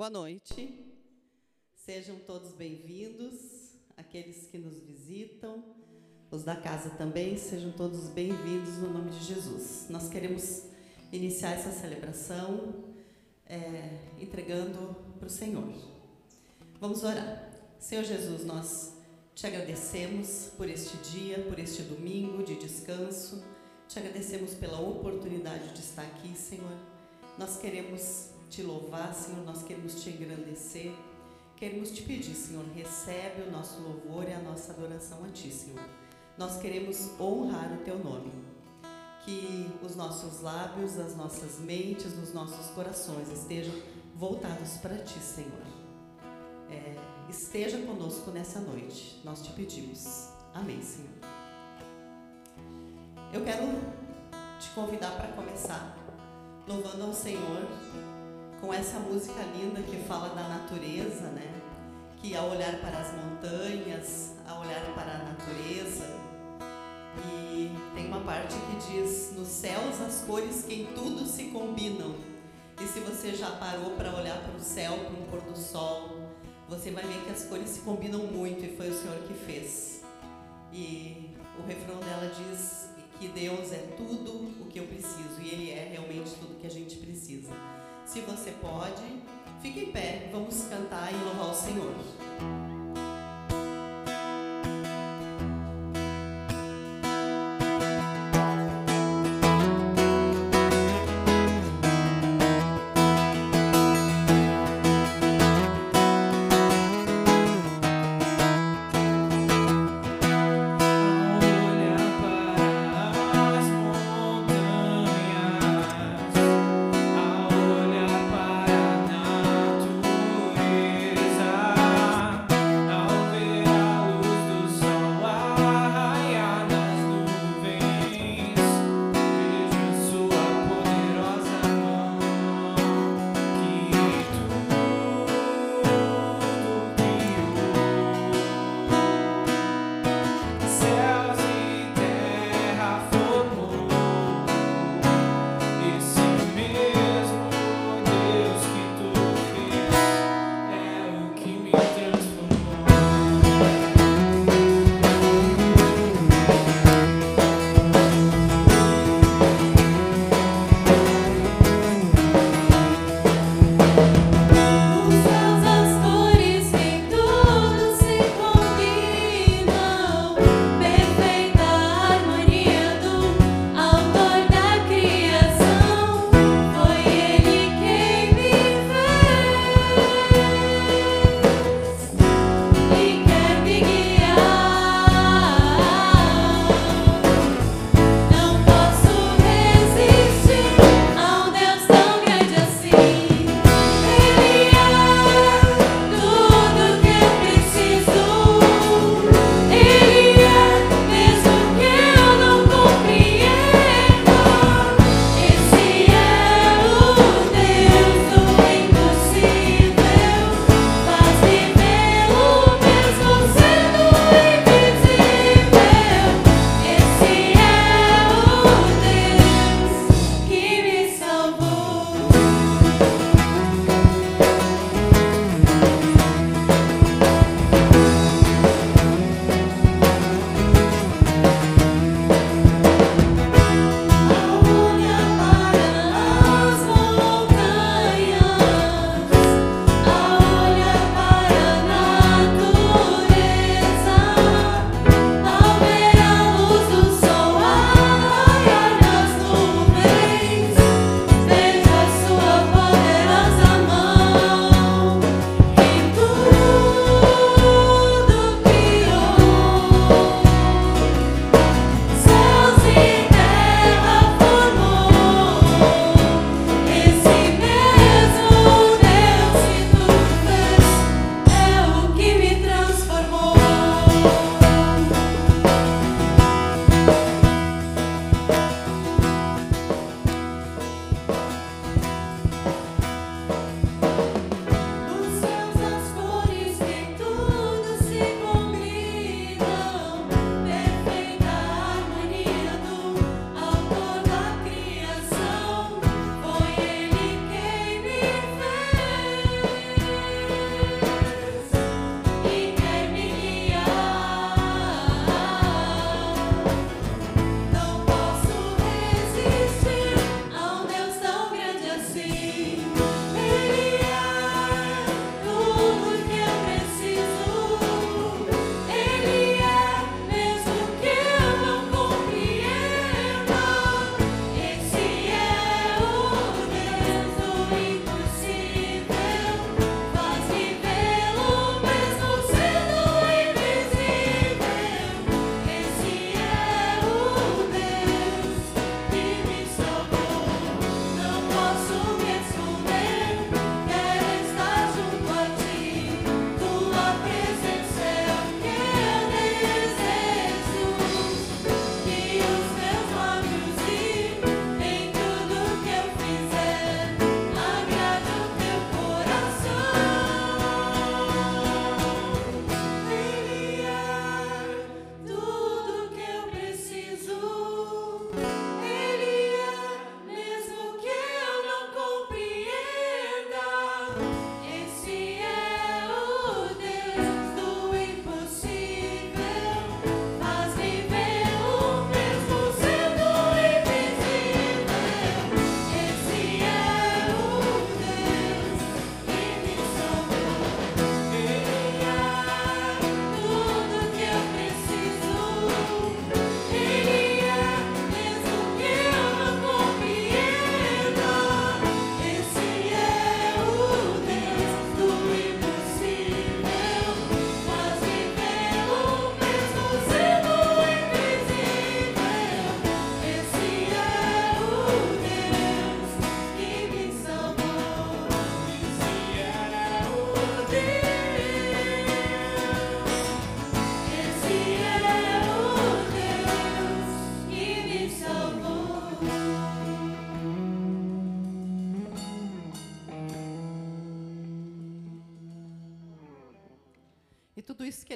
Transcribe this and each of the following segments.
Boa noite. Sejam todos bem-vindos, aqueles que nos visitam, os da casa também, sejam todos bem-vindos no nome de Jesus. Nós queremos iniciar essa celebração é, entregando para o Senhor. Vamos orar. Senhor Jesus, nós te agradecemos por este dia, por este domingo de descanso. Te agradecemos pela oportunidade de estar aqui, Senhor. Nós queremos te louvar, Senhor, nós queremos te engrandecer. Queremos te pedir, Senhor, recebe o nosso louvor e a nossa adoração a ti, Senhor. Nós queremos honrar o teu nome. Que os nossos lábios, as nossas mentes, os nossos corações estejam voltados para ti, Senhor. É, esteja conosco nessa noite, nós te pedimos. Amém, Senhor. Eu quero te convidar para começar louvando ao Senhor com essa música linda que fala da natureza, né? Que ao olhar para as montanhas, ao olhar para a natureza, e tem uma parte que diz: Nos céus as cores que em tudo se combinam. E se você já parou para olhar para o céu, para um pôr do sol, você vai ver que as cores se combinam muito e foi o Senhor que fez. E o refrão dela diz que Deus é tudo o que eu preciso e Ele é realmente tudo que a gente precisa. Se você pode, fique em pé, vamos cantar e louvar o Senhor.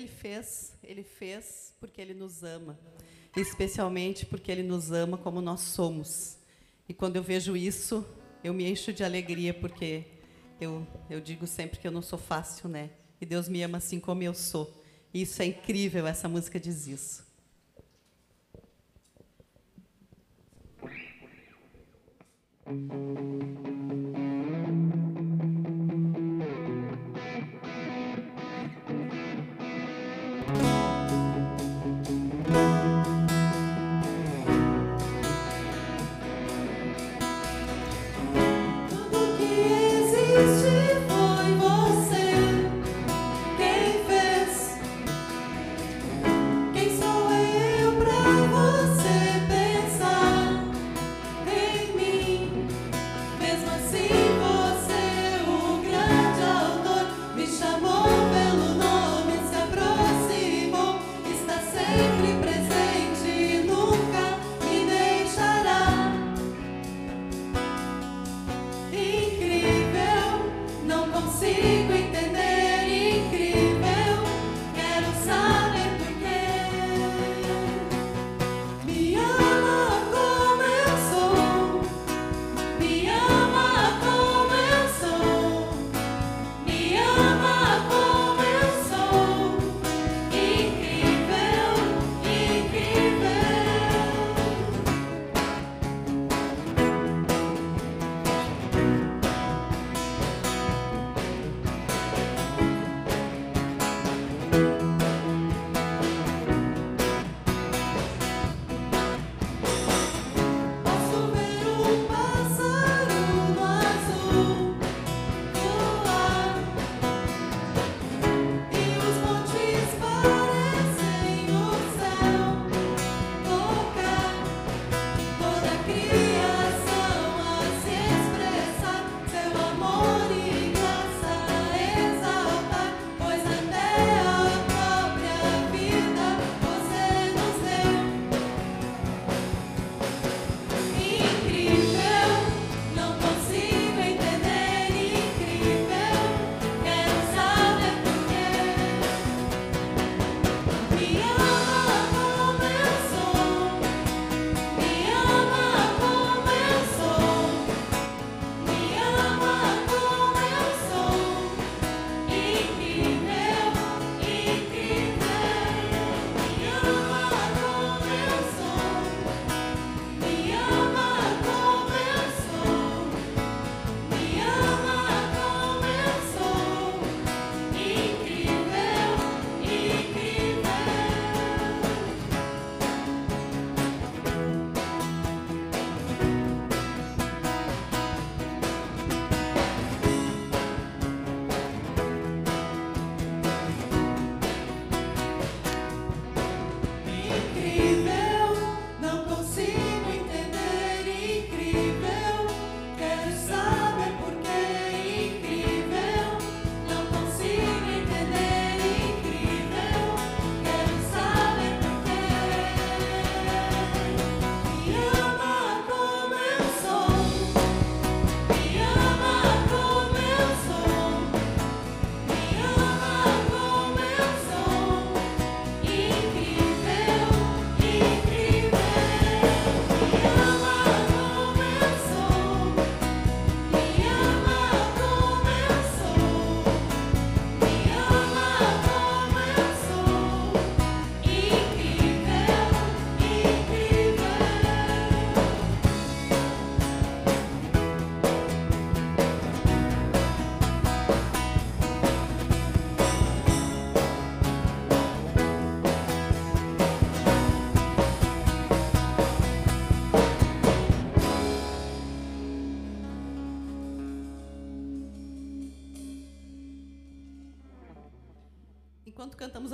Ele fez, ele fez porque ele nos ama, especialmente porque ele nos ama como nós somos. E quando eu vejo isso, eu me encho de alegria porque eu, eu digo sempre que eu não sou fácil, né? E Deus me ama assim como eu sou. E isso é incrível, essa música diz isso. Enquanto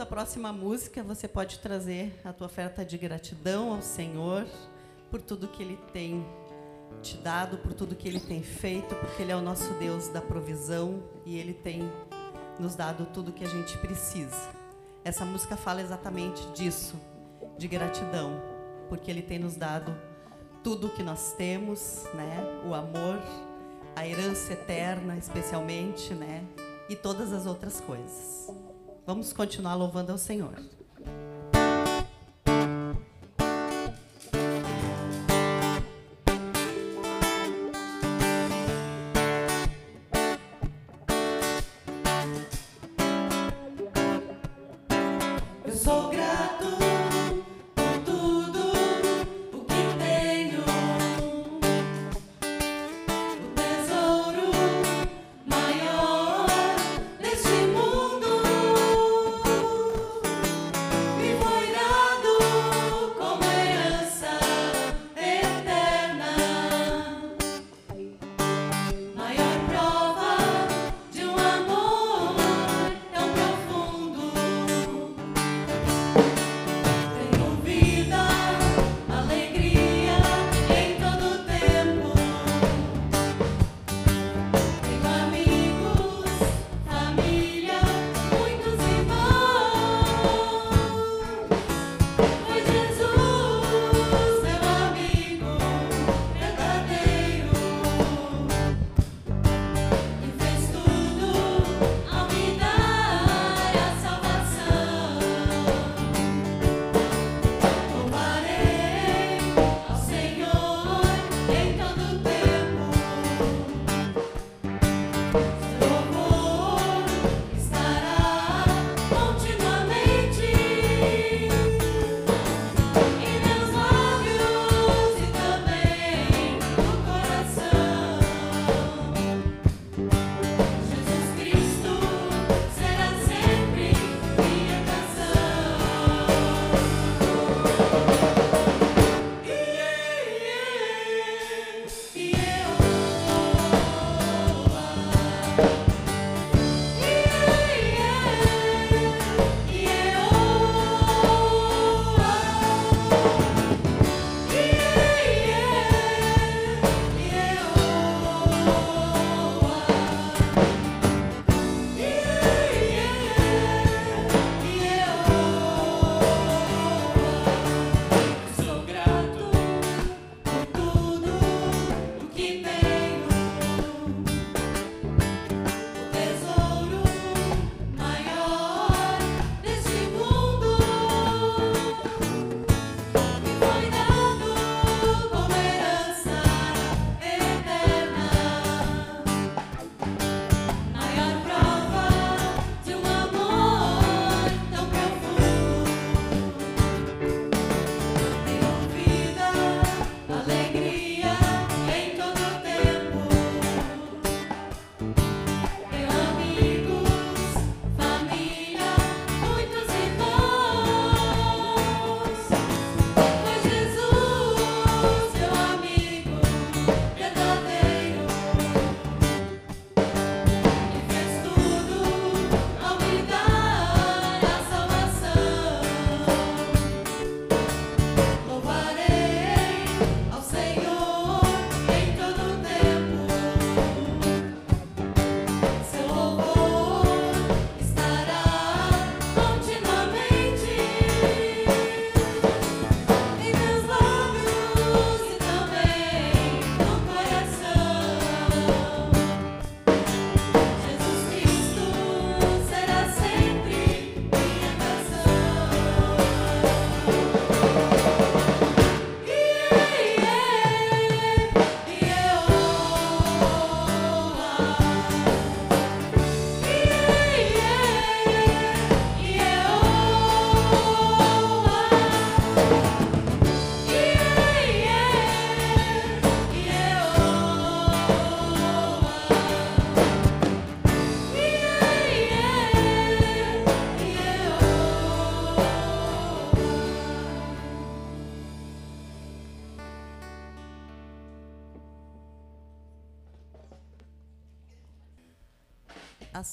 a próxima música, você pode trazer a tua oferta de gratidão ao Senhor por tudo que Ele tem te dado, por tudo que Ele tem feito, porque Ele é o nosso Deus da provisão e Ele tem nos dado tudo que a gente precisa. Essa música fala exatamente disso, de gratidão, porque Ele tem nos dado tudo o que nós temos, né? O amor, a herança eterna, especialmente, né? E todas as outras coisas. Vamos continuar louvando ao Senhor.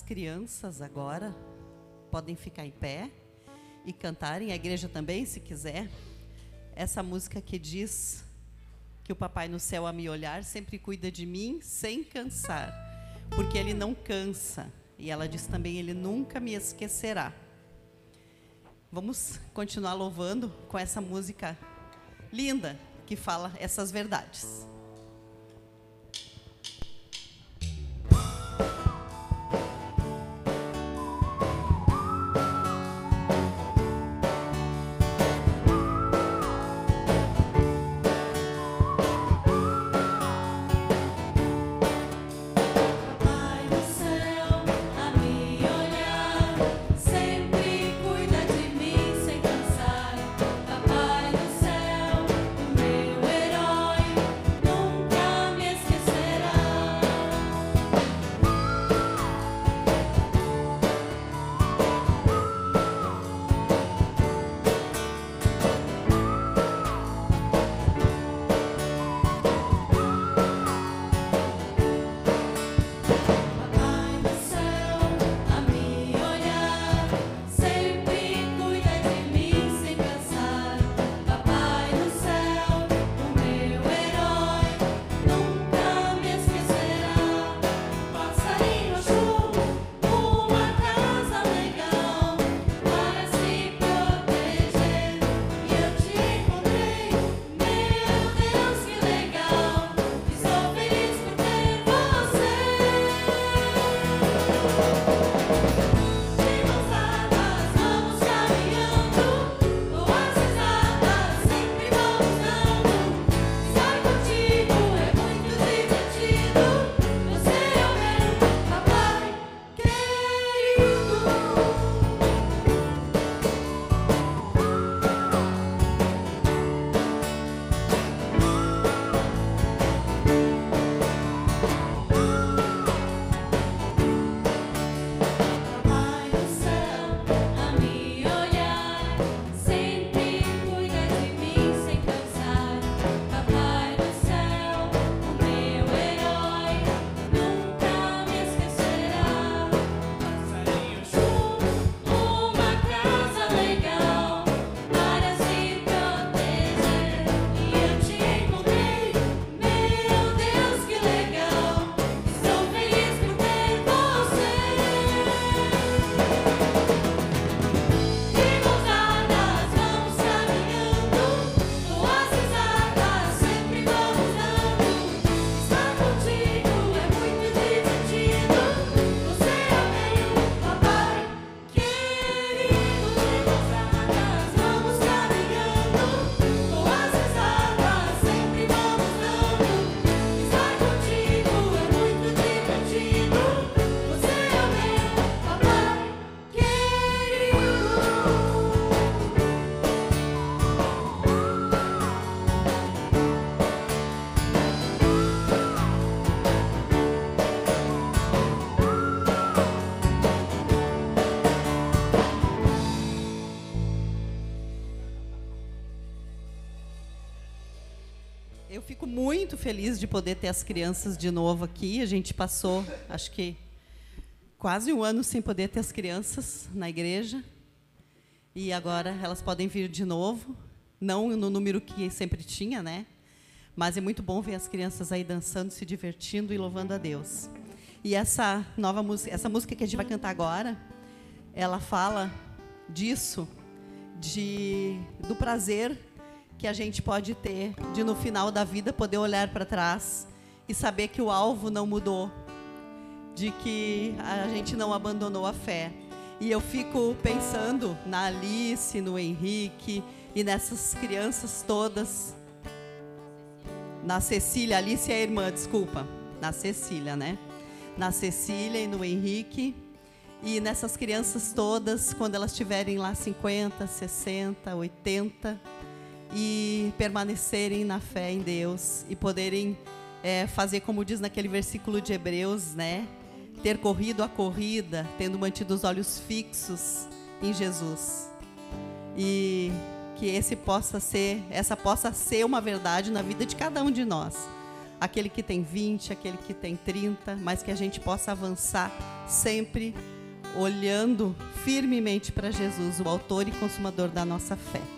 Crianças agora podem ficar em pé e cantarem, a igreja também, se quiser. Essa música que diz que o Papai no céu a me olhar sempre cuida de mim sem cansar, porque ele não cansa. E ela diz também: Ele nunca me esquecerá. Vamos continuar louvando com essa música linda que fala essas verdades. Feliz de poder ter as crianças de novo aqui. A gente passou, acho que quase um ano sem poder ter as crianças na igreja. E agora elas podem vir de novo, não no número que sempre tinha, né? Mas é muito bom ver as crianças aí dançando, se divertindo e louvando a Deus. E essa nova música, essa música que a gente vai cantar agora, ela fala disso, de do prazer que a gente pode ter de no final da vida poder olhar para trás e saber que o alvo não mudou, de que a gente não abandonou a fé. E eu fico pensando na Alice, no Henrique e nessas crianças todas. Na Cecília, Alice é a irmã, desculpa. Na Cecília, né? Na Cecília e no Henrique. E nessas crianças todas, quando elas tiverem lá 50, 60, 80, e permanecerem na fé em Deus e poderem é, fazer como diz naquele versículo de Hebreus, né? Ter corrido a corrida, tendo mantido os olhos fixos em Jesus. E que esse possa ser, essa possa ser uma verdade na vida de cada um de nós. Aquele que tem 20, aquele que tem 30, mas que a gente possa avançar sempre olhando firmemente para Jesus, o autor e consumador da nossa fé.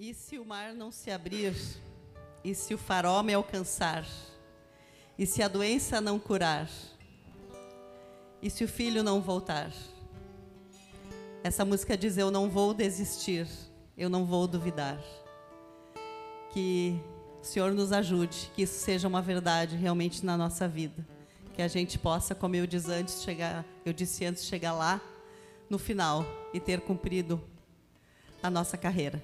E se o mar não se abrir, e se o farol me alcançar, e se a doença não curar, e se o filho não voltar? Essa música diz: Eu não vou desistir, eu não vou duvidar. Que o Senhor nos ajude, que isso seja uma verdade realmente na nossa vida. Que a gente possa, como eu disse antes, chegar, eu disse antes, chegar lá no final e ter cumprido a nossa carreira.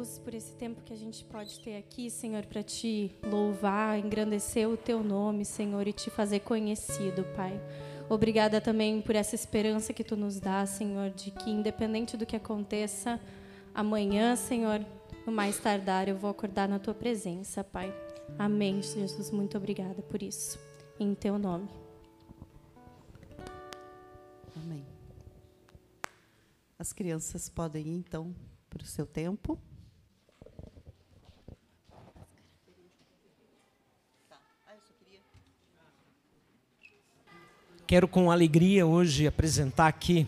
Jesus, por esse tempo que a gente pode ter aqui, Senhor, para te louvar, engrandecer o teu nome, Senhor, e te fazer conhecido, Pai. Obrigada também por essa esperança que tu nos dá, Senhor, de que independente do que aconteça amanhã, Senhor, no mais tardar eu vou acordar na tua presença, Pai. Amém, Jesus. Muito obrigada por isso. Em teu nome. Amém. As crianças podem ir, então, para o seu tempo. Quero com alegria hoje apresentar aqui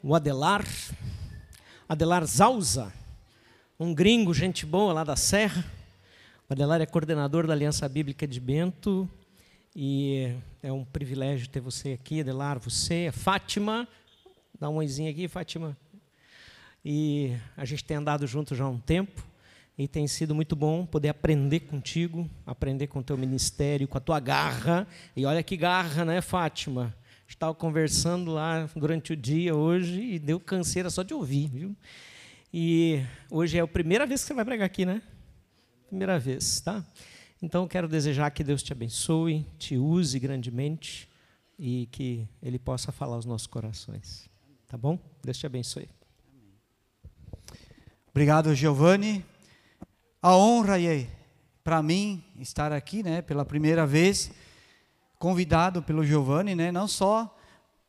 o Adelar, Adelar Zausa, um gringo, gente boa lá da Serra. O Adelar é coordenador da Aliança Bíblica de Bento e é um privilégio ter você aqui, Adelar, você, a Fátima, dá um oizinho aqui, Fátima. E a gente tem andado junto já há um tempo e tem sido muito bom poder aprender contigo, aprender com o teu ministério, com a tua garra. E olha que garra, né, Fátima? Estava conversando lá durante o dia hoje e deu canseira só de ouvir, viu? E hoje é a primeira vez que você vai pregar aqui, né? Primeira vez, tá? Então quero desejar que Deus te abençoe, te use grandemente e que Ele possa falar aos nossos corações. Tá bom? Deus te abençoe. Obrigado, Giovanni. A honra é para mim estar aqui, né, pela primeira vez, convidado pelo Giovanni, né, não só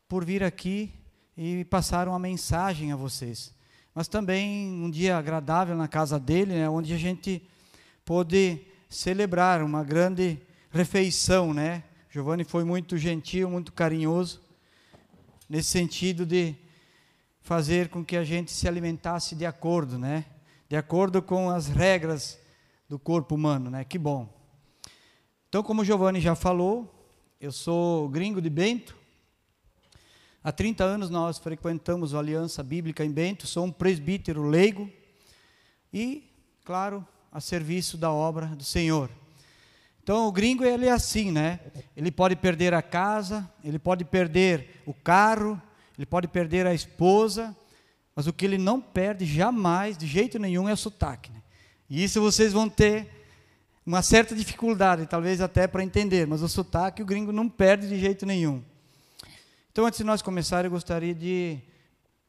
por vir aqui e passar uma mensagem a vocês, mas também um dia agradável na casa dele, né, onde a gente pôde celebrar uma grande refeição, né? Giovanni foi muito gentil, muito carinhoso, nesse sentido de fazer com que a gente se alimentasse de acordo, né? De acordo com as regras do corpo humano, né? Que bom. Então, como o Giovanni já falou, eu sou gringo de Bento. Há 30 anos nós frequentamos a Aliança Bíblica em Bento, sou um presbítero leigo e, claro, a serviço da obra do Senhor. Então, o gringo ele é assim, né? Ele pode perder a casa, ele pode perder o carro, ele pode perder a esposa, mas o que ele não perde jamais, de jeito nenhum, é o sotaque. Né? E isso vocês vão ter uma certa dificuldade, talvez até para entender, mas o sotaque o gringo não perde de jeito nenhum. Então, antes de nós começar, eu gostaria de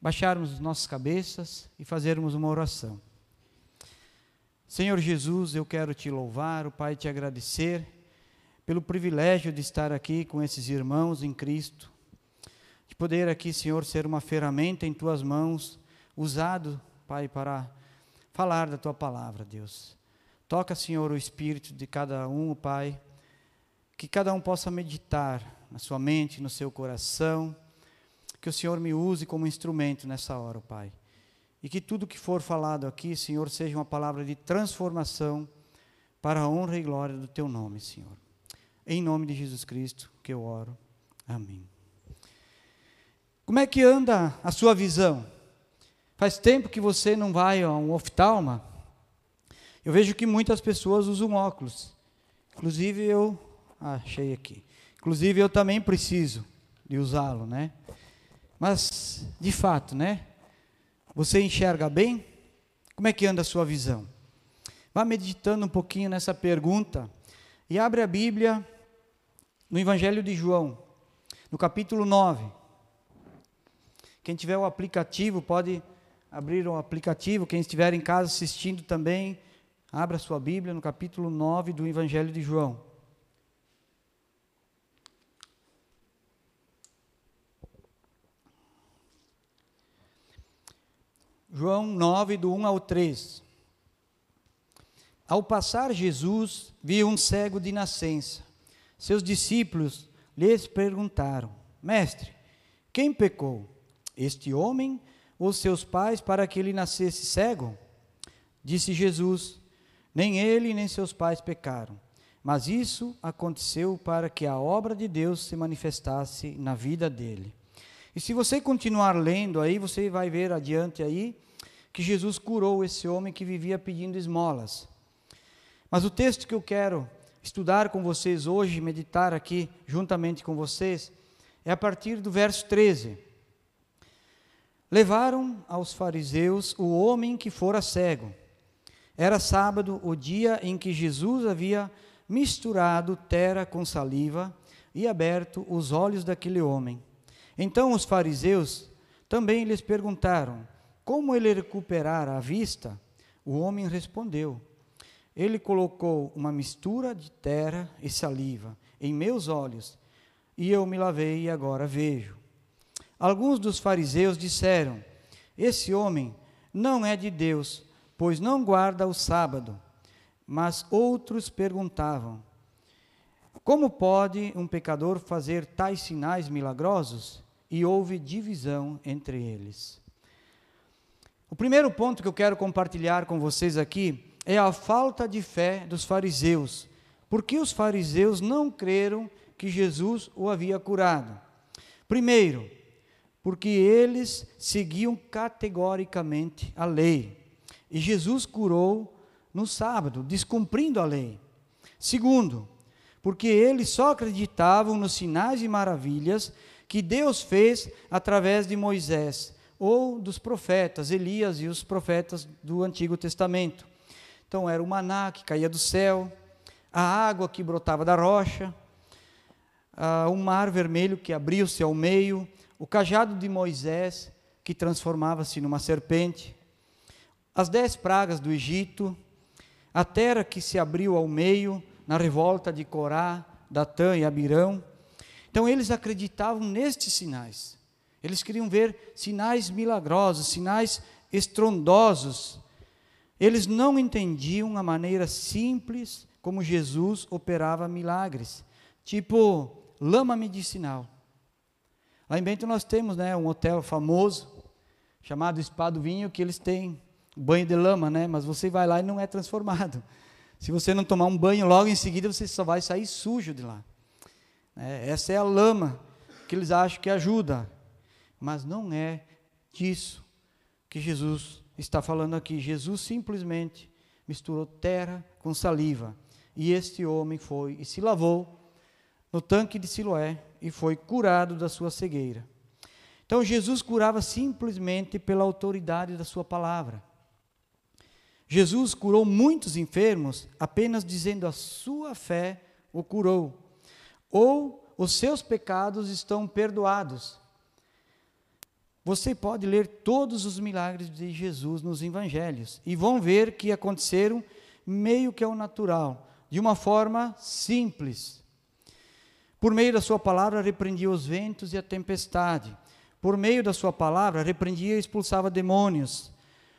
baixarmos nossas cabeças e fazermos uma oração. Senhor Jesus, eu quero te louvar, o Pai te agradecer pelo privilégio de estar aqui com esses irmãos em Cristo de poder aqui, Senhor, ser uma ferramenta em tuas mãos, usado, Pai, para falar da tua palavra, Deus. Toca, Senhor, o espírito de cada um, Pai, que cada um possa meditar na sua mente, no seu coração, que o Senhor me use como instrumento nessa hora, Pai. E que tudo que for falado aqui, Senhor, seja uma palavra de transformação para a honra e glória do teu nome, Senhor. Em nome de Jesus Cristo que eu oro. Amém. Como é que anda a sua visão? Faz tempo que você não vai a um oftalma? Eu vejo que muitas pessoas usam óculos. Inclusive eu ah, achei aqui. Inclusive eu também preciso de usá-lo, né? Mas de fato, né? Você enxerga bem? Como é que anda a sua visão? Vá meditando um pouquinho nessa pergunta e abre a Bíblia no Evangelho de João, no capítulo 9. Quem tiver o aplicativo pode abrir o aplicativo. Quem estiver em casa assistindo também, abra sua Bíblia no capítulo 9 do Evangelho de João. João 9, do 1 ao 3. Ao passar Jesus, viu um cego de nascença. Seus discípulos lhes perguntaram: Mestre, quem pecou? este homem ou seus pais para que ele nascesse cego? Disse Jesus: Nem ele nem seus pais pecaram, mas isso aconteceu para que a obra de Deus se manifestasse na vida dele. E se você continuar lendo aí, você vai ver adiante aí que Jesus curou esse homem que vivia pedindo esmolas. Mas o texto que eu quero estudar com vocês hoje, meditar aqui juntamente com vocês, é a partir do verso 13. Levaram aos fariseus o homem que fora cego. Era sábado, o dia em que Jesus havia misturado terra com saliva e aberto os olhos daquele homem. Então os fariseus também lhes perguntaram como ele recuperara a vista. O homem respondeu: Ele colocou uma mistura de terra e saliva em meus olhos, e eu me lavei e agora vejo. Alguns dos fariseus disseram: Esse homem não é de Deus, pois não guarda o sábado. Mas outros perguntavam: Como pode um pecador fazer tais sinais milagrosos? E houve divisão entre eles. O primeiro ponto que eu quero compartilhar com vocês aqui é a falta de fé dos fariseus. Porque os fariseus não creram que Jesus o havia curado. Primeiro, porque eles seguiam categoricamente a lei. E Jesus curou no sábado, descumprindo a lei. Segundo, porque eles só acreditavam nos sinais e maravilhas que Deus fez através de Moisés ou dos profetas, Elias e os profetas do Antigo Testamento. Então era o maná que caía do céu, a água que brotava da rocha, o mar vermelho que abriu-se ao meio, o cajado de Moisés que transformava-se numa serpente, as dez pragas do Egito, a terra que se abriu ao meio na revolta de Corá, Datã e Abirão. Então eles acreditavam nestes sinais. Eles queriam ver sinais milagrosos, sinais estrondosos. Eles não entendiam a maneira simples como Jesus operava milagres, tipo lama medicinal. Lá em Bento nós temos né, um hotel famoso chamado Espado Vinho que eles têm banho de lama, né? Mas você vai lá e não é transformado. Se você não tomar um banho logo em seguida, você só vai sair sujo de lá. É, essa é a lama que eles acham que ajuda, mas não é disso que Jesus está falando aqui. Jesus simplesmente misturou terra com saliva e este homem foi e se lavou no tanque de Siloé e foi curado da sua cegueira. Então Jesus curava simplesmente pela autoridade da sua palavra. Jesus curou muitos enfermos apenas dizendo a sua fé o curou. Ou os seus pecados estão perdoados. Você pode ler todos os milagres de Jesus nos evangelhos e vão ver que aconteceram meio que ao natural, de uma forma simples. Por meio da sua palavra repreendia os ventos e a tempestade. Por meio da sua palavra repreendia e expulsava demônios.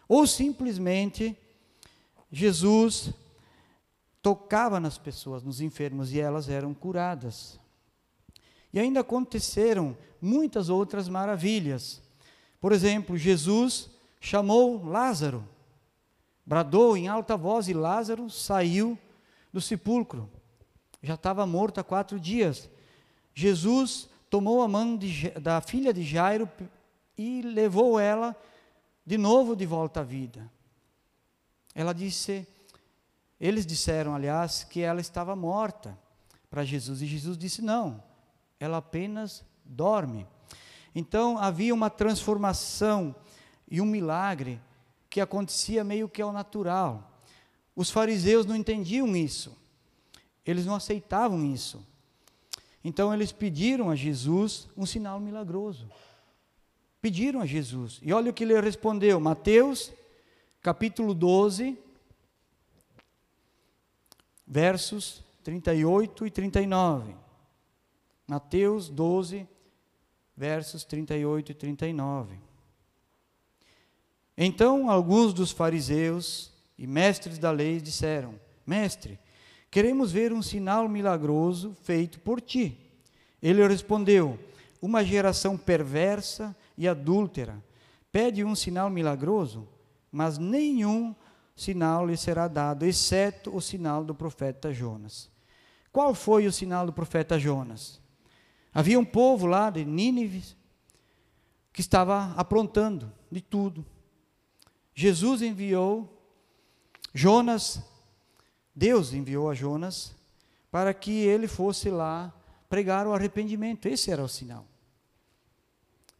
Ou simplesmente Jesus tocava nas pessoas, nos enfermos, e elas eram curadas. E ainda aconteceram muitas outras maravilhas. Por exemplo, Jesus chamou Lázaro, bradou em alta voz, e Lázaro saiu do sepulcro. Já estava morto há quatro dias. Jesus tomou a mão de, da filha de Jairo e levou ela de novo de volta à vida. Ela disse, eles disseram, aliás, que ela estava morta para Jesus. E Jesus disse: não, ela apenas dorme. Então havia uma transformação e um milagre que acontecia meio que ao natural. Os fariseus não entendiam isso, eles não aceitavam isso. Então eles pediram a Jesus um sinal milagroso. Pediram a Jesus. E olha o que ele respondeu, Mateus capítulo 12, versos 38 e 39. Mateus 12, versos 38 e 39. Então alguns dos fariseus e mestres da lei disseram: Mestre, queremos ver um sinal milagroso feito por ti. Ele respondeu: Uma geração perversa e adúltera pede um sinal milagroso mas nenhum sinal lhe será dado, exceto o sinal do profeta Jonas. Qual foi o sinal do profeta Jonas? Havia um povo lá de Nínive que estava aprontando de tudo. Jesus enviou Jonas, Deus enviou a Jonas para que ele fosse lá pregar o arrependimento. Esse era o sinal.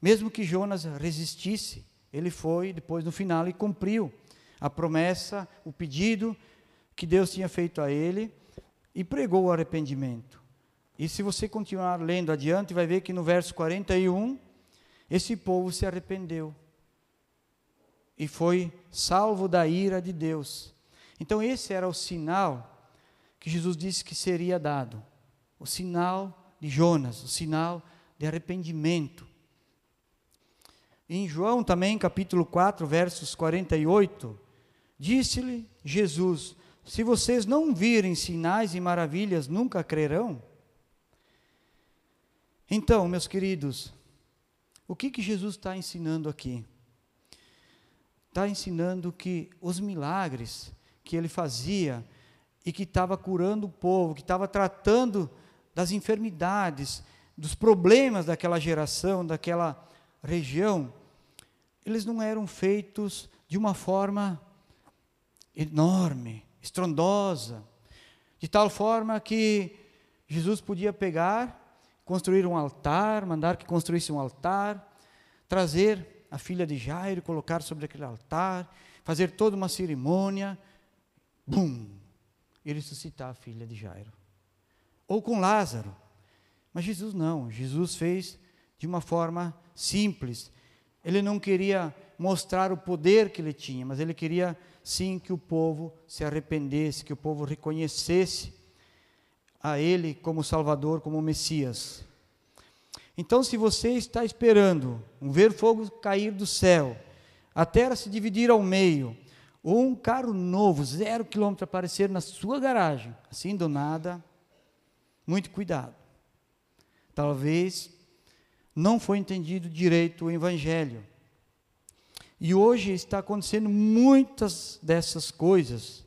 Mesmo que Jonas resistisse, ele foi depois no final e cumpriu a promessa, o pedido que Deus tinha feito a ele e pregou o arrependimento. E se você continuar lendo adiante, vai ver que no verso 41, esse povo se arrependeu e foi salvo da ira de Deus. Então, esse era o sinal que Jesus disse que seria dado o sinal de Jonas, o sinal de arrependimento. Em João também, capítulo 4, versos 48, disse-lhe Jesus: Se vocês não virem sinais e maravilhas, nunca crerão. Então, meus queridos, o que, que Jesus está ensinando aqui? Está ensinando que os milagres que ele fazia e que estava curando o povo, que estava tratando das enfermidades, dos problemas daquela geração, daquela região, eles não eram feitos de uma forma enorme, estrondosa, de tal forma que Jesus podia pegar, construir um altar, mandar que construísse um altar, trazer a filha de Jairo, colocar sobre aquele altar, fazer toda uma cerimônia, bum, e ressuscitar a filha de Jairo. Ou com Lázaro. Mas Jesus não, Jesus fez de uma forma simples. Ele não queria mostrar o poder que ele tinha, mas ele queria sim que o povo se arrependesse, que o povo reconhecesse a ele como Salvador, como Messias. Então, se você está esperando um ver fogo cair do céu, a terra se dividir ao meio, ou um carro novo, zero quilômetro, aparecer na sua garagem, assim do nada, muito cuidado. Talvez não foi entendido direito o Evangelho. E hoje está acontecendo muitas dessas coisas.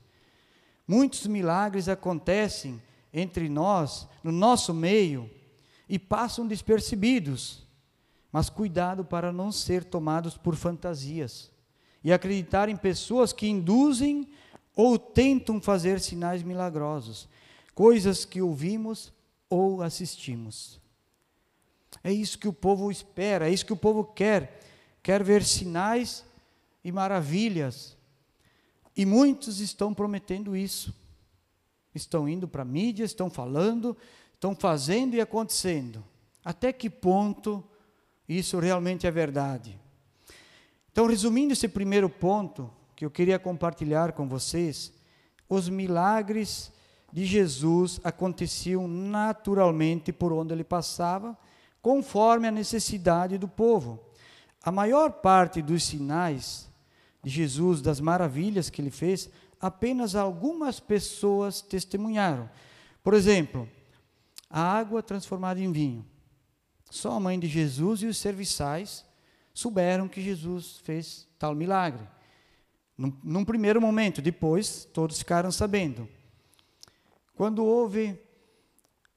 Muitos milagres acontecem entre nós, no nosso meio, e passam despercebidos. Mas cuidado para não ser tomados por fantasias e acreditar em pessoas que induzem ou tentam fazer sinais milagrosos, coisas que ouvimos ou assistimos. É isso que o povo espera, é isso que o povo quer. Quer ver sinais e maravilhas. E muitos estão prometendo isso. Estão indo para a mídia, estão falando, estão fazendo e acontecendo. Até que ponto isso realmente é verdade? Então, resumindo esse primeiro ponto que eu queria compartilhar com vocês, os milagres de Jesus aconteciam naturalmente por onde ele passava, conforme a necessidade do povo. A maior parte dos sinais de Jesus, das maravilhas que ele fez, apenas algumas pessoas testemunharam. Por exemplo, a água transformada em vinho. Só a mãe de Jesus e os serviçais souberam que Jesus fez tal milagre. Num, num primeiro momento, depois todos ficaram sabendo. Quando houve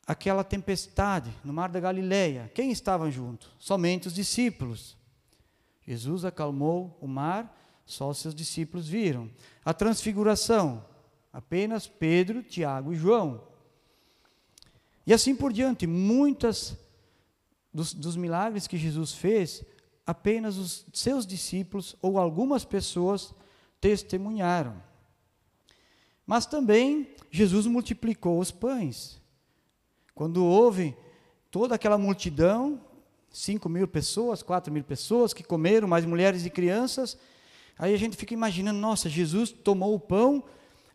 aquela tempestade no mar da Galileia, quem estava junto? Somente os discípulos. Jesus acalmou o mar, só seus discípulos viram. A transfiguração, apenas Pedro, Tiago e João. E assim por diante, muitas dos, dos milagres que Jesus fez, apenas os seus discípulos ou algumas pessoas testemunharam. Mas também Jesus multiplicou os pães. Quando houve toda aquela multidão, 5 mil pessoas, 4 mil pessoas que comeram, mais mulheres e crianças, aí a gente fica imaginando, nossa, Jesus tomou o pão,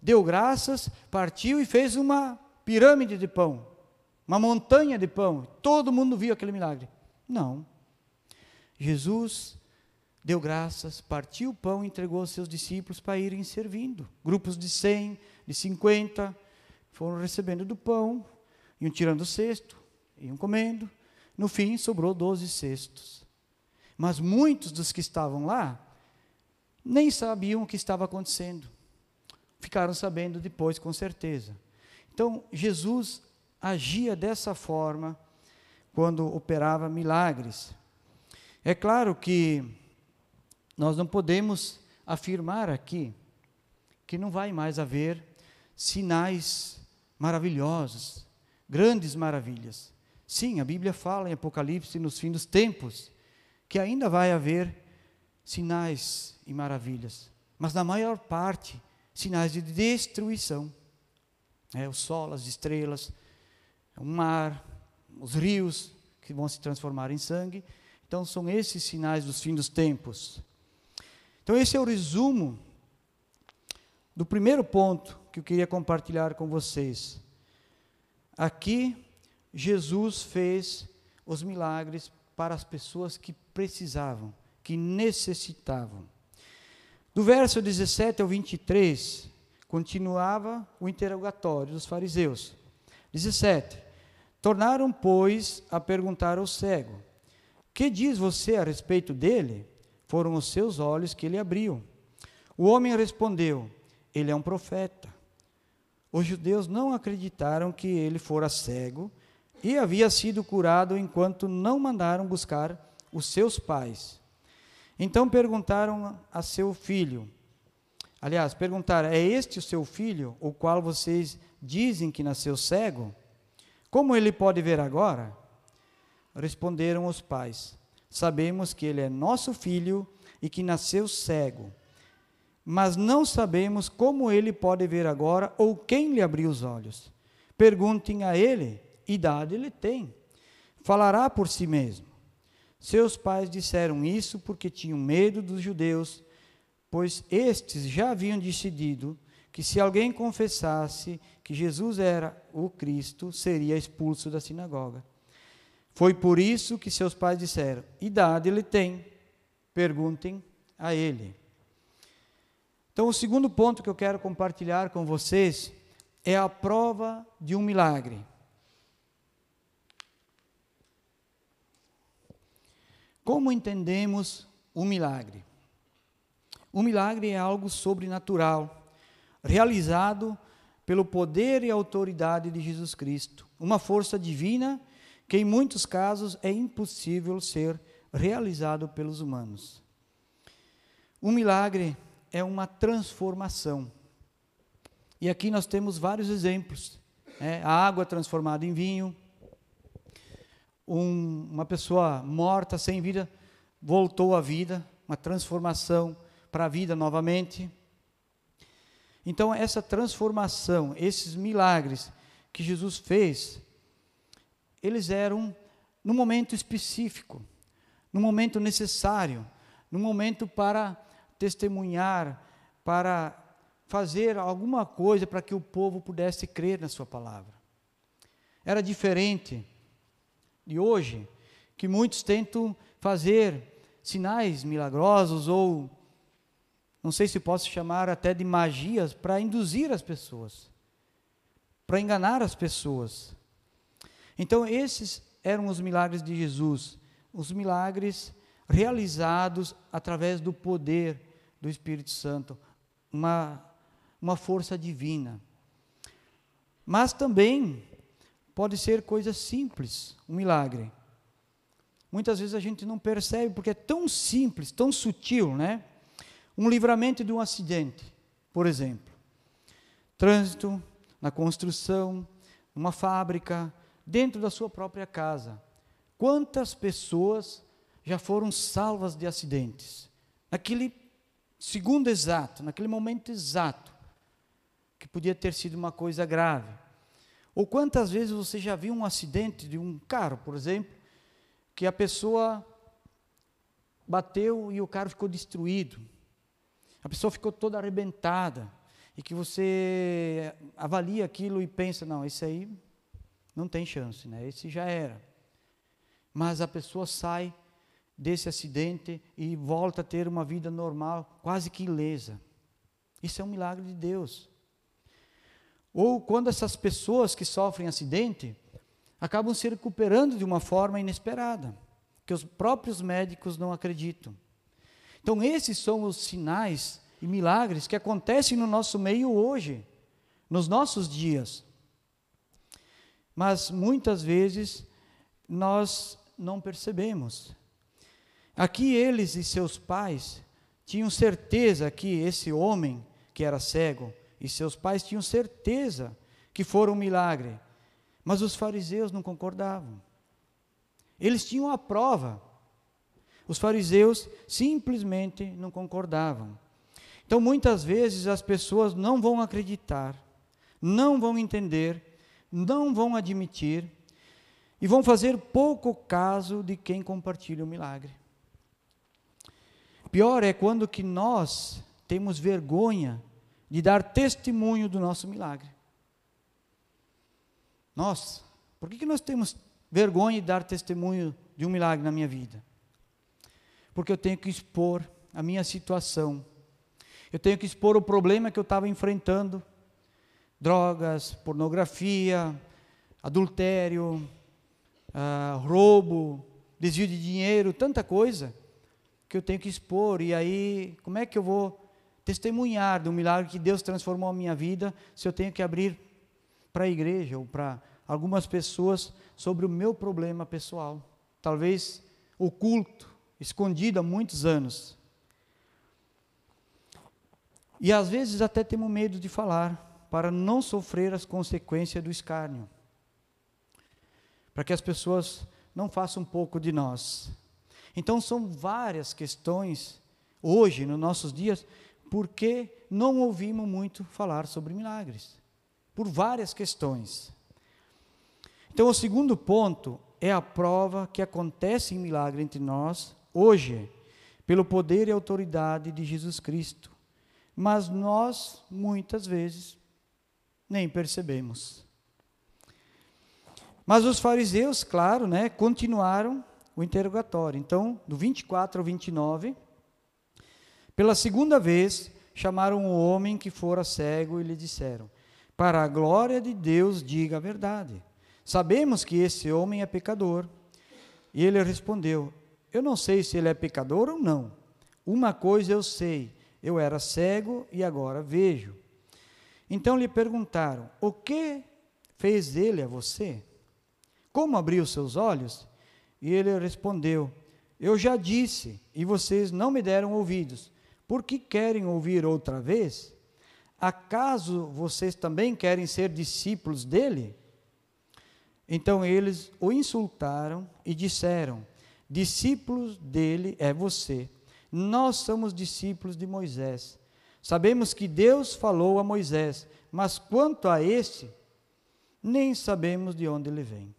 deu graças, partiu e fez uma pirâmide de pão, uma montanha de pão. Todo mundo viu aquele milagre. Não. Jesus deu graças, partiu o pão e entregou aos seus discípulos para irem servindo. Grupos de 100, de 50, foram recebendo do pão, iam tirando o cesto, iam comendo. No fim, sobrou 12 cestos. Mas muitos dos que estavam lá nem sabiam o que estava acontecendo. Ficaram sabendo depois, com certeza. Então, Jesus agia dessa forma quando operava milagres. É claro que nós não podemos afirmar aqui que não vai mais haver sinais maravilhosos, grandes maravilhas. Sim, a Bíblia fala em Apocalipse nos fins dos tempos que ainda vai haver sinais e maravilhas, mas na maior parte, sinais de destruição. É, o sol, as estrelas, o mar, os rios que vão se transformar em sangue. Então, são esses sinais dos fins dos tempos. Então, esse é o resumo do primeiro ponto que eu queria compartilhar com vocês. Aqui, Jesus fez os milagres para as pessoas que precisavam, que necessitavam. Do verso 17 ao 23, continuava o interrogatório dos fariseus. 17. Tornaram, pois, a perguntar ao cego: Que diz você a respeito dele? Foram os seus olhos que ele abriu. O homem respondeu: Ele é um profeta. Os judeus não acreditaram que ele fora cego e havia sido curado enquanto não mandaram buscar os seus pais. Então perguntaram a seu filho, aliás, perguntaram: É este o seu filho, o qual vocês dizem que nasceu cego? Como ele pode ver agora? Responderam os pais: Sabemos que ele é nosso filho e que nasceu cego, mas não sabemos como ele pode ver agora ou quem lhe abriu os olhos. Perguntem a ele idade ele tem. Falará por si mesmo. Seus pais disseram isso porque tinham medo dos judeus, pois estes já haviam decidido que se alguém confessasse que Jesus era o Cristo, seria expulso da sinagoga. Foi por isso que seus pais disseram: idade ele tem, perguntem a ele. Então, o segundo ponto que eu quero compartilhar com vocês é a prova de um milagre. Como entendemos o milagre? O milagre é algo sobrenatural, realizado pelo poder e autoridade de Jesus Cristo, uma força divina que em muitos casos é impossível ser realizado pelos humanos. O milagre é uma transformação. E aqui nós temos vários exemplos. É, a água transformada em vinho, um, uma pessoa morta, sem vida, voltou à vida, uma transformação para a vida novamente. Então, essa transformação, esses milagres que Jesus fez, eles eram no momento específico, no momento necessário, no momento para testemunhar, para fazer alguma coisa para que o povo pudesse crer na Sua palavra. Era diferente de hoje, que muitos tentam fazer sinais milagrosos ou não sei se posso chamar até de magias para induzir as pessoas, para enganar as pessoas. Então, esses eram os milagres de Jesus, os milagres realizados através do poder do Espírito Santo, uma, uma força divina. Mas também Pode ser coisa simples, um milagre. Muitas vezes a gente não percebe porque é tão simples, tão sutil, né? Um livramento de um acidente, por exemplo. Trânsito, na construção, uma fábrica, dentro da sua própria casa. Quantas pessoas já foram salvas de acidentes? Naquele segundo exato, naquele momento exato, que podia ter sido uma coisa grave. Ou quantas vezes você já viu um acidente de um carro, por exemplo, que a pessoa bateu e o carro ficou destruído. A pessoa ficou toda arrebentada. E que você avalia aquilo e pensa, não, esse aí não tem chance, né? Esse já era. Mas a pessoa sai desse acidente e volta a ter uma vida normal, quase que ilesa. Isso é um milagre de Deus. Ou quando essas pessoas que sofrem acidente acabam se recuperando de uma forma inesperada, que os próprios médicos não acreditam. Então, esses são os sinais e milagres que acontecem no nosso meio hoje, nos nossos dias. Mas muitas vezes nós não percebemos. Aqui eles e seus pais tinham certeza que esse homem que era cego e seus pais tinham certeza que foram um milagre. Mas os fariseus não concordavam. Eles tinham a prova. Os fariseus simplesmente não concordavam. Então, muitas vezes as pessoas não vão acreditar, não vão entender, não vão admitir e vão fazer pouco caso de quem compartilha o milagre. Pior é quando que nós temos vergonha de dar testemunho do nosso milagre. Nós, por que, que nós temos vergonha de dar testemunho de um milagre na minha vida? Porque eu tenho que expor a minha situação, eu tenho que expor o problema que eu estava enfrentando: drogas, pornografia, adultério, uh, roubo, desvio de dinheiro, tanta coisa que eu tenho que expor. E aí, como é que eu vou testemunhar do milagre que Deus transformou a minha vida se eu tenho que abrir para a igreja ou para algumas pessoas sobre o meu problema pessoal? Talvez oculto, escondido há muitos anos. E às vezes até temos medo de falar, para não sofrer as consequências do escárnio. Para que as pessoas não façam um pouco de nós. Então são várias questões, hoje, nos nossos dias, porque não ouvimos muito falar sobre milagres. Por várias questões. Então, o segundo ponto é a prova que acontece em milagre entre nós, hoje, pelo poder e autoridade de Jesus Cristo mas nós, muitas vezes, nem percebemos. Mas os fariseus, claro, né, continuaram o interrogatório. Então, do 24 ao 29, pela segunda vez, chamaram o homem que fora cego e lhe disseram: Para a glória de Deus, diga a verdade. Sabemos que esse homem é pecador. E ele respondeu: Eu não sei se ele é pecador ou não. Uma coisa eu sei eu era cego e agora vejo. Então lhe perguntaram: O que fez ele a você? Como abriu seus olhos? E ele respondeu: Eu já disse, e vocês não me deram ouvidos. Por que querem ouvir outra vez? Acaso vocês também querem ser discípulos dele? Então eles o insultaram e disseram: Discípulos dele é você nós somos discípulos de Moisés. Sabemos que Deus falou a Moisés, mas quanto a este, nem sabemos de onde ele vem.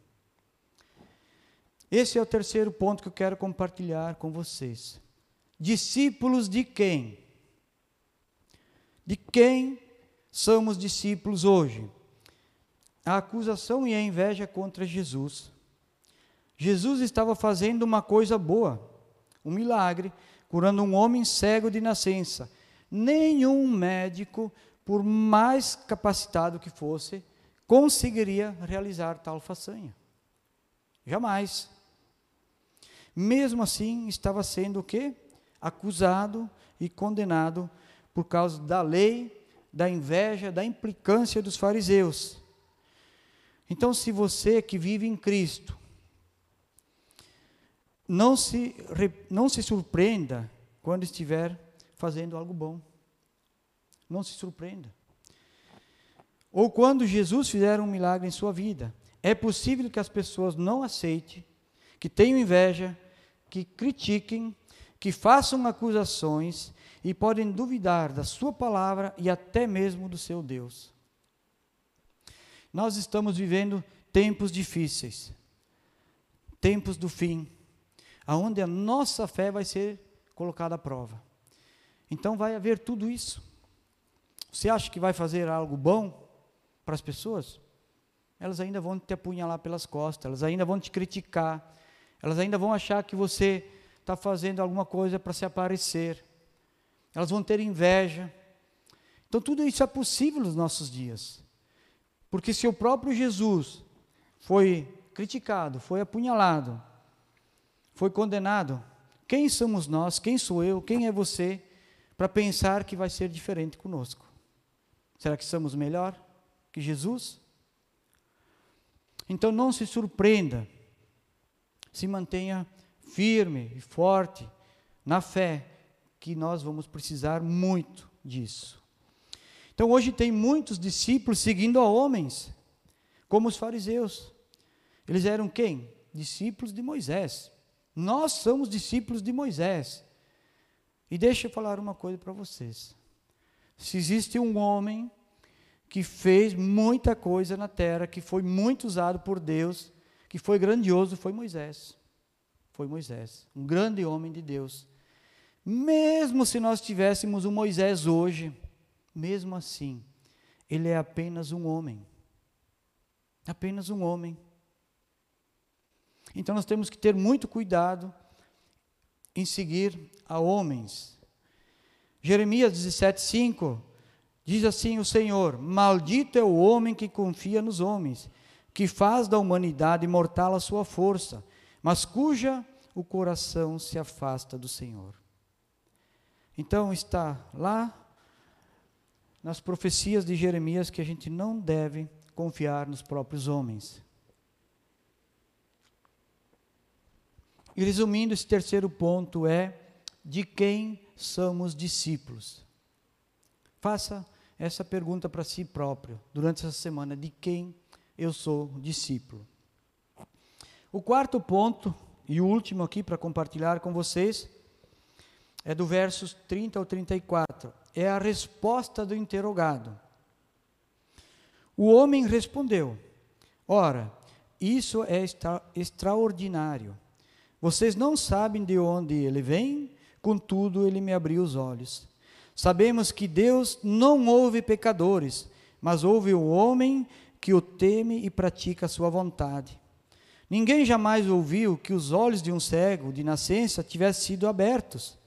Esse é o terceiro ponto que eu quero compartilhar com vocês. Discípulos de quem? De quem somos discípulos hoje? A acusação e a inveja contra Jesus. Jesus estava fazendo uma coisa boa, um milagre, curando um homem cego de nascença. Nenhum médico, por mais capacitado que fosse, conseguiria realizar tal façanha. Jamais. Mesmo assim, estava sendo o quê? Acusado e condenado por causa da lei, da inveja, da implicância dos fariseus. Então, se você que vive em Cristo não se, não se surpreenda quando estiver fazendo algo bom. Não se surpreenda. Ou quando Jesus fizer um milagre em sua vida. É possível que as pessoas não aceitem, que tenham inveja, que critiquem, que façam acusações e podem duvidar da sua palavra e até mesmo do seu Deus. Nós estamos vivendo tempos difíceis, tempos do fim aonde a nossa fé vai ser colocada à prova. Então vai haver tudo isso. Você acha que vai fazer algo bom para as pessoas? Elas ainda vão te apunhalar pelas costas, elas ainda vão te criticar, elas ainda vão achar que você está fazendo alguma coisa para se aparecer, elas vão ter inveja. Então tudo isso é possível nos nossos dias. Porque se o próprio Jesus foi criticado, foi apunhalado, foi condenado. Quem somos nós? Quem sou eu? Quem é você? Para pensar que vai ser diferente conosco. Será que somos melhor que Jesus? Então não se surpreenda. Se mantenha firme e forte na fé, que nós vamos precisar muito disso. Então hoje tem muitos discípulos seguindo a homens, como os fariseus. Eles eram quem? Discípulos de Moisés Nós somos discípulos de Moisés. E deixa eu falar uma coisa para vocês. Se existe um homem que fez muita coisa na terra, que foi muito usado por Deus, que foi grandioso, foi Moisés. Foi Moisés, um grande homem de Deus. Mesmo se nós tivéssemos um Moisés hoje, mesmo assim, ele é apenas um homem. Apenas um homem. Então nós temos que ter muito cuidado em seguir a homens. Jeremias 17:5 diz assim o Senhor: Maldito é o homem que confia nos homens, que faz da humanidade mortal a sua força, mas cuja o coração se afasta do Senhor. Então está lá nas profecias de Jeremias que a gente não deve confiar nos próprios homens. E resumindo, esse terceiro ponto é de quem somos discípulos. Faça essa pergunta para si próprio durante essa semana: de quem eu sou discípulo? O quarto ponto, e o último aqui para compartilhar com vocês, é do versos 30 ao 34. É a resposta do interrogado. O homem respondeu: Ora, isso é extra extraordinário. Vocês não sabem de onde ele vem, contudo ele me abriu os olhos. Sabemos que Deus não ouve pecadores, mas ouve o homem que o teme e pratica a sua vontade. Ninguém jamais ouviu que os olhos de um cego de nascença tivessem sido abertos.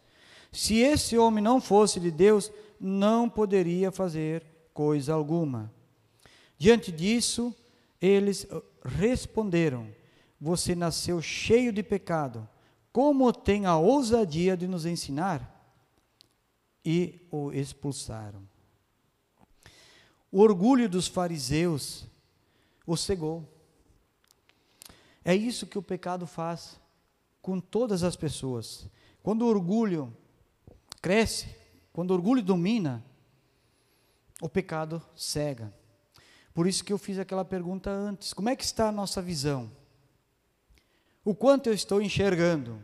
Se esse homem não fosse de Deus, não poderia fazer coisa alguma. Diante disso, eles responderam: Você nasceu cheio de pecado. Como tem a ousadia de nos ensinar? E o expulsaram. O orgulho dos fariseus o cegou. É isso que o pecado faz com todas as pessoas. Quando o orgulho cresce, quando o orgulho domina, o pecado cega. Por isso que eu fiz aquela pergunta antes: como é que está a nossa visão? O quanto eu estou enxergando?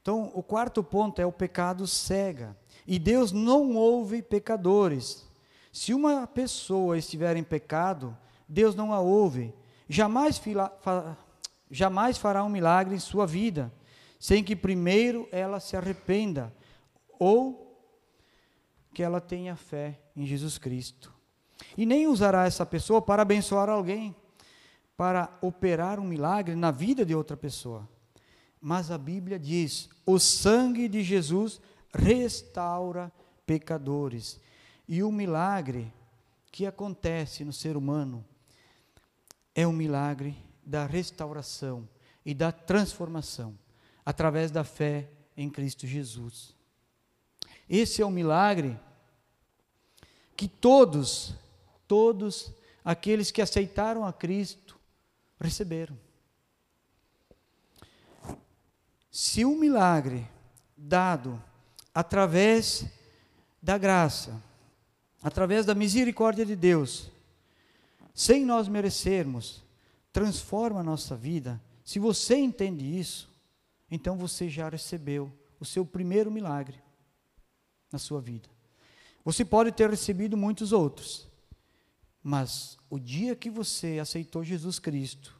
Então, o quarto ponto é o pecado cega. E Deus não ouve pecadores. Se uma pessoa estiver em pecado, Deus não a ouve jamais, fila, fa, jamais fará um milagre em sua vida, sem que primeiro ela se arrependa ou que ela tenha fé em Jesus Cristo. E nem usará essa pessoa para abençoar alguém, para operar um milagre na vida de outra pessoa. Mas a Bíblia diz: o sangue de Jesus restaura pecadores. E o milagre que acontece no ser humano é um milagre da restauração e da transformação através da fé em Cristo Jesus. Esse é o milagre que todos, todos aqueles que aceitaram a Cristo receberam. Se o um milagre dado através da graça, através da misericórdia de Deus, sem nós merecermos, transforma a nossa vida. Se você entende isso, então você já recebeu o seu primeiro milagre na sua vida. Você pode ter recebido muitos outros, mas o dia que você aceitou Jesus Cristo,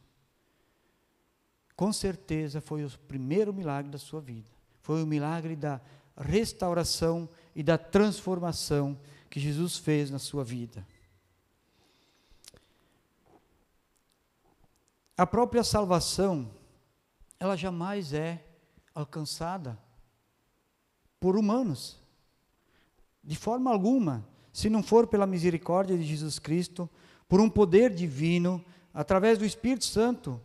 com certeza foi o primeiro milagre da sua vida. Foi o milagre da restauração e da transformação que Jesus fez na sua vida. A própria salvação, ela jamais é alcançada por humanos. De forma alguma, se não for pela misericórdia de Jesus Cristo, por um poder divino, através do Espírito Santo,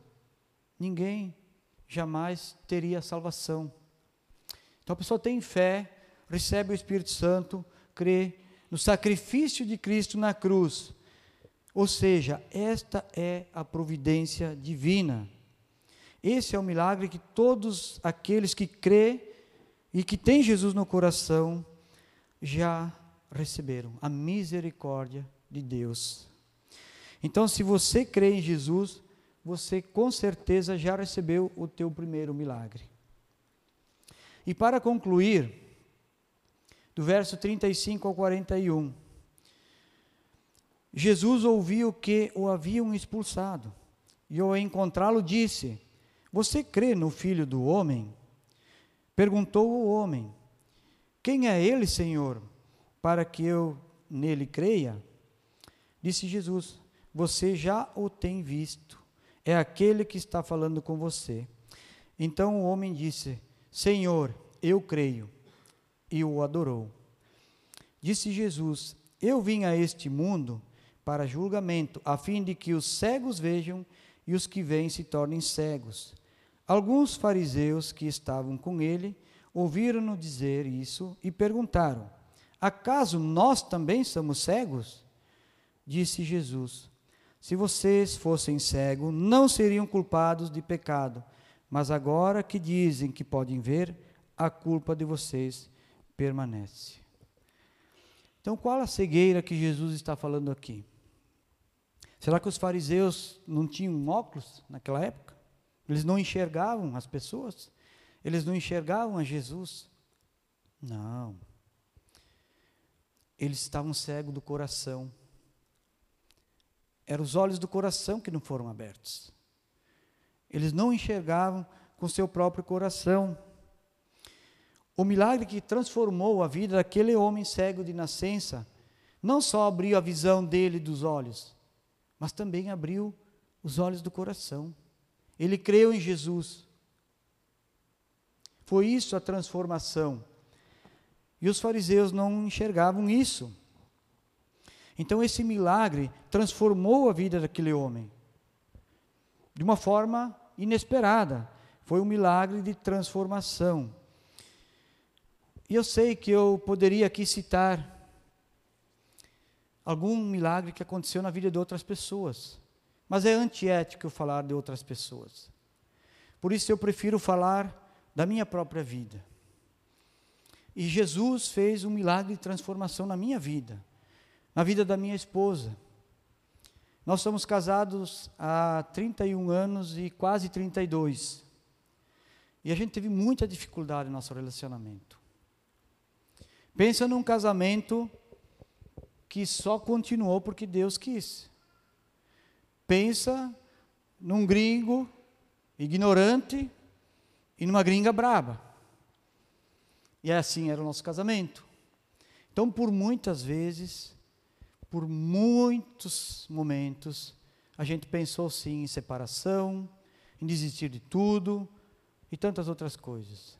ninguém jamais teria salvação. Então a pessoa tem fé, recebe o Espírito Santo, crê no sacrifício de Cristo na cruz, ou seja, esta é a providência divina. Esse é o milagre que todos aqueles que crê e que têm Jesus no coração já receberam, a misericórdia de Deus. Então, se você crê em Jesus, você com certeza já recebeu o teu primeiro milagre. E para concluir, do verso 35 ao 41, Jesus ouviu que o haviam expulsado, e ao encontrá-lo disse: Você crê no Filho do Homem? Perguntou o homem: Quem é ele, Senhor, para que eu nele creia? Disse Jesus: Você já o tem visto, é aquele que está falando com você. Então o homem disse: Senhor, eu creio. E o adorou. Disse Jesus: Eu vim a este mundo para julgamento, a fim de que os cegos vejam e os que veem se tornem cegos. Alguns fariseus que estavam com ele ouviram-no dizer isso e perguntaram: Acaso nós também somos cegos? Disse Jesus: Se vocês fossem cegos, não seriam culpados de pecado, mas agora que dizem que podem ver, a culpa de vocês permanece. Então, qual a cegueira que Jesus está falando aqui? Será que os fariseus não tinham óculos naquela época? Eles não enxergavam as pessoas? Eles não enxergavam a Jesus? Não. Eles estavam cegos do coração. Eram os olhos do coração que não foram abertos. Eles não enxergavam com seu próprio coração. O milagre que transformou a vida daquele homem cego de nascença não só abriu a visão dele dos olhos, mas também abriu os olhos do coração. Ele creu em Jesus. Foi isso a transformação. E os fariseus não enxergavam isso. Então esse milagre transformou a vida daquele homem de uma forma inesperada. Foi um milagre de transformação. E eu sei que eu poderia aqui citar algum milagre que aconteceu na vida de outras pessoas. Mas é antiético eu falar de outras pessoas. Por isso eu prefiro falar da minha própria vida. E Jesus fez um milagre de transformação na minha vida, na vida da minha esposa. Nós somos casados há 31 anos e quase 32. E a gente teve muita dificuldade no nosso relacionamento. Pensa num casamento que só continuou porque Deus quis. Pensa num gringo ignorante e numa gringa braba. E assim era o nosso casamento. Então, por muitas vezes, por muitos momentos, a gente pensou sim em separação, em desistir de tudo e tantas outras coisas.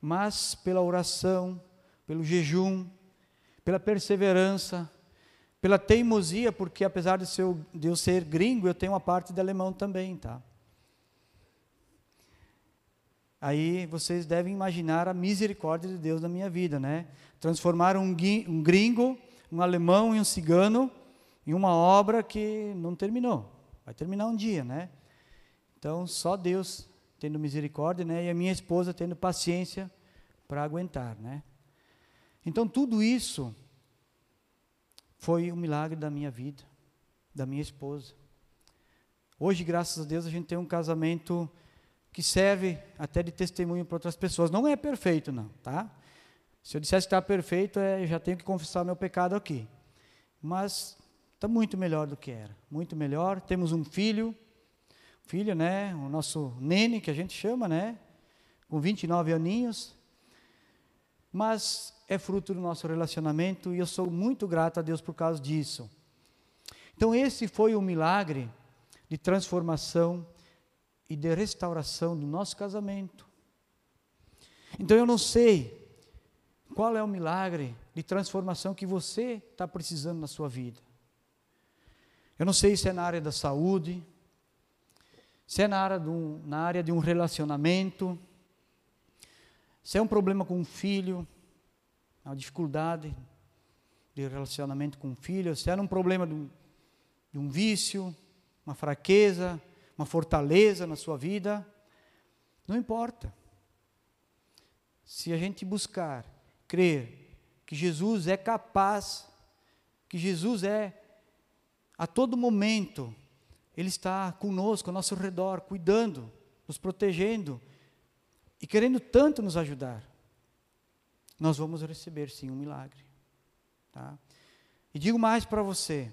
Mas pela oração, pelo jejum, pela perseverança, pela teimosia, porque apesar de, eu ser gringo, eu tenho uma parte de alemão também, tá? Aí vocês devem imaginar a misericórdia de Deus na minha vida, né? Transformar um, um gringo, um alemão e um cigano em uma obra que não terminou. Vai terminar um dia, né? Então, só Deus tendo misericórdia, né? E a minha esposa tendo paciência para aguentar, né? Então, tudo isso foi um milagre da minha vida, da minha esposa. Hoje, graças a Deus, a gente tem um casamento que serve até de testemunho para outras pessoas. Não é perfeito, não, tá? Se eu dissesse que está perfeito, é, já tenho que confessar meu pecado aqui. Mas está muito melhor do que era. Muito melhor. Temos um filho, filho, né? O nosso nene, que a gente chama, né? Com 29 aninhos mas é fruto do nosso relacionamento e eu sou muito grato a Deus por causa disso. Então, esse foi o milagre de transformação e de restauração do nosso casamento. Então, eu não sei qual é o milagre de transformação que você está precisando na sua vida. Eu não sei se é na área da saúde, se é na área de um, na área de um relacionamento, se é um problema com um filho, uma dificuldade de relacionamento com o filho, se era um problema de um, de um vício, uma fraqueza, uma fortaleza na sua vida, não importa. Se a gente buscar, crer que Jesus é capaz, que Jesus é a todo momento Ele está conosco, ao nosso redor, cuidando, nos protegendo e querendo tanto nos ajudar. Nós vamos receber sim um milagre. Tá? E digo mais para você: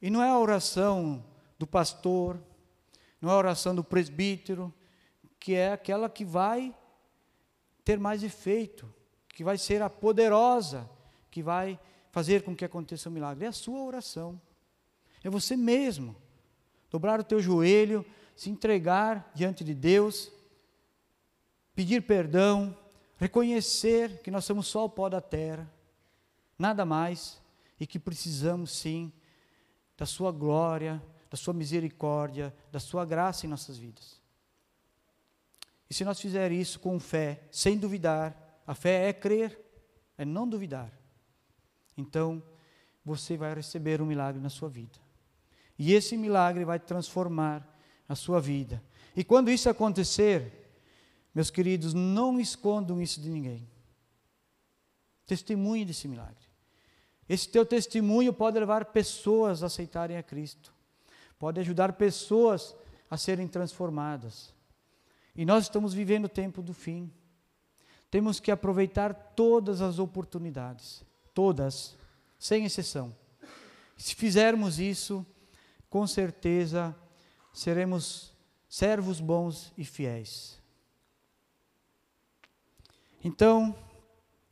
e não é a oração do pastor, não é a oração do presbítero, que é aquela que vai ter mais efeito, que vai ser a poderosa, que vai fazer com que aconteça o um milagre. É a sua oração. É você mesmo. Dobrar o teu joelho, se entregar diante de Deus, pedir perdão, reconhecer que nós somos só o pó da terra, nada mais, e que precisamos sim da Sua glória, da Sua misericórdia, da Sua graça em nossas vidas. E se nós fizermos isso com fé, sem duvidar, a fé é crer, é não duvidar. Então, você vai receber um milagre na sua vida. E esse milagre vai transformar a sua vida. E quando isso acontecer, meus queridos, não escondam isso de ninguém. Testemunhe desse milagre. Esse teu testemunho pode levar pessoas a aceitarem a Cristo, pode ajudar pessoas a serem transformadas. E nós estamos vivendo o tempo do fim. Temos que aproveitar todas as oportunidades, todas, sem exceção. Se fizermos isso, com certeza seremos servos bons e fiéis. Então,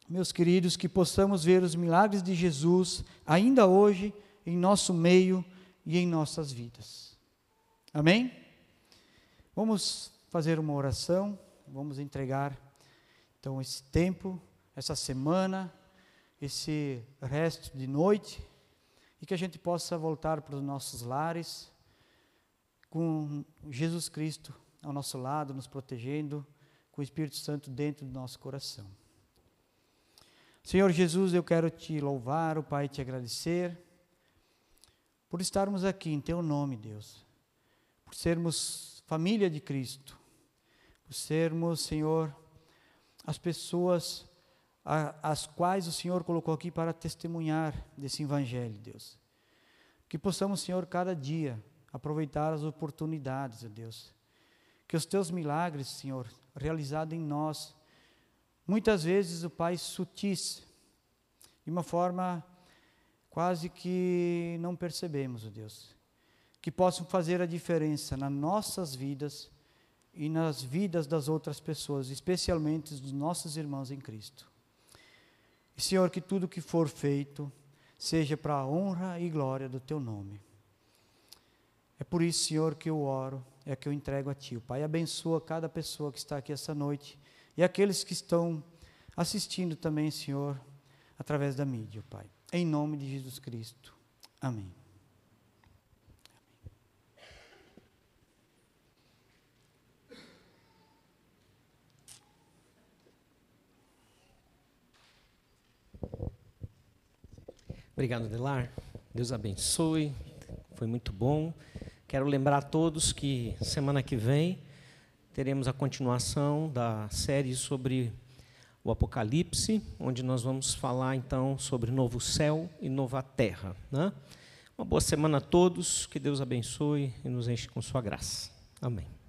meus queridos, que possamos ver os milagres de Jesus ainda hoje em nosso meio e em nossas vidas. Amém? Vamos fazer uma oração, vamos entregar então esse tempo, essa semana, esse resto de noite e que a gente possa voltar para os nossos lares com Jesus Cristo ao nosso lado, nos protegendo, com o Espírito Santo dentro do nosso coração. Senhor Jesus, eu quero te louvar, o Pai, te agradecer por estarmos aqui em Teu nome, Deus, por sermos família de Cristo, por sermos, Senhor, as pessoas as quais o Senhor colocou aqui para testemunhar desse Evangelho, Deus. Que possamos, Senhor, cada dia aproveitar as oportunidades, Deus. Que os Teus milagres, Senhor, realizados em nós, Muitas vezes o Pai sutis, de uma forma quase que não percebemos, o Deus, que possam fazer a diferença nas nossas vidas e nas vidas das outras pessoas, especialmente dos nossos irmãos em Cristo. E, Senhor, que tudo que for feito seja para a honra e glória do Teu nome. É por isso, Senhor, que eu oro, é que eu entrego a Ti. O Pai abençoa cada pessoa que está aqui essa noite e aqueles que estão assistindo também, Senhor, através da mídia, Pai. Em nome de Jesus Cristo. Amém. Obrigado, Delar. Deus abençoe. Foi muito bom. Quero lembrar a todos que semana que vem teremos a continuação da série sobre o Apocalipse, onde nós vamos falar então sobre novo céu e nova terra. Né? Uma boa semana a todos, que Deus abençoe e nos enche com sua graça. Amém.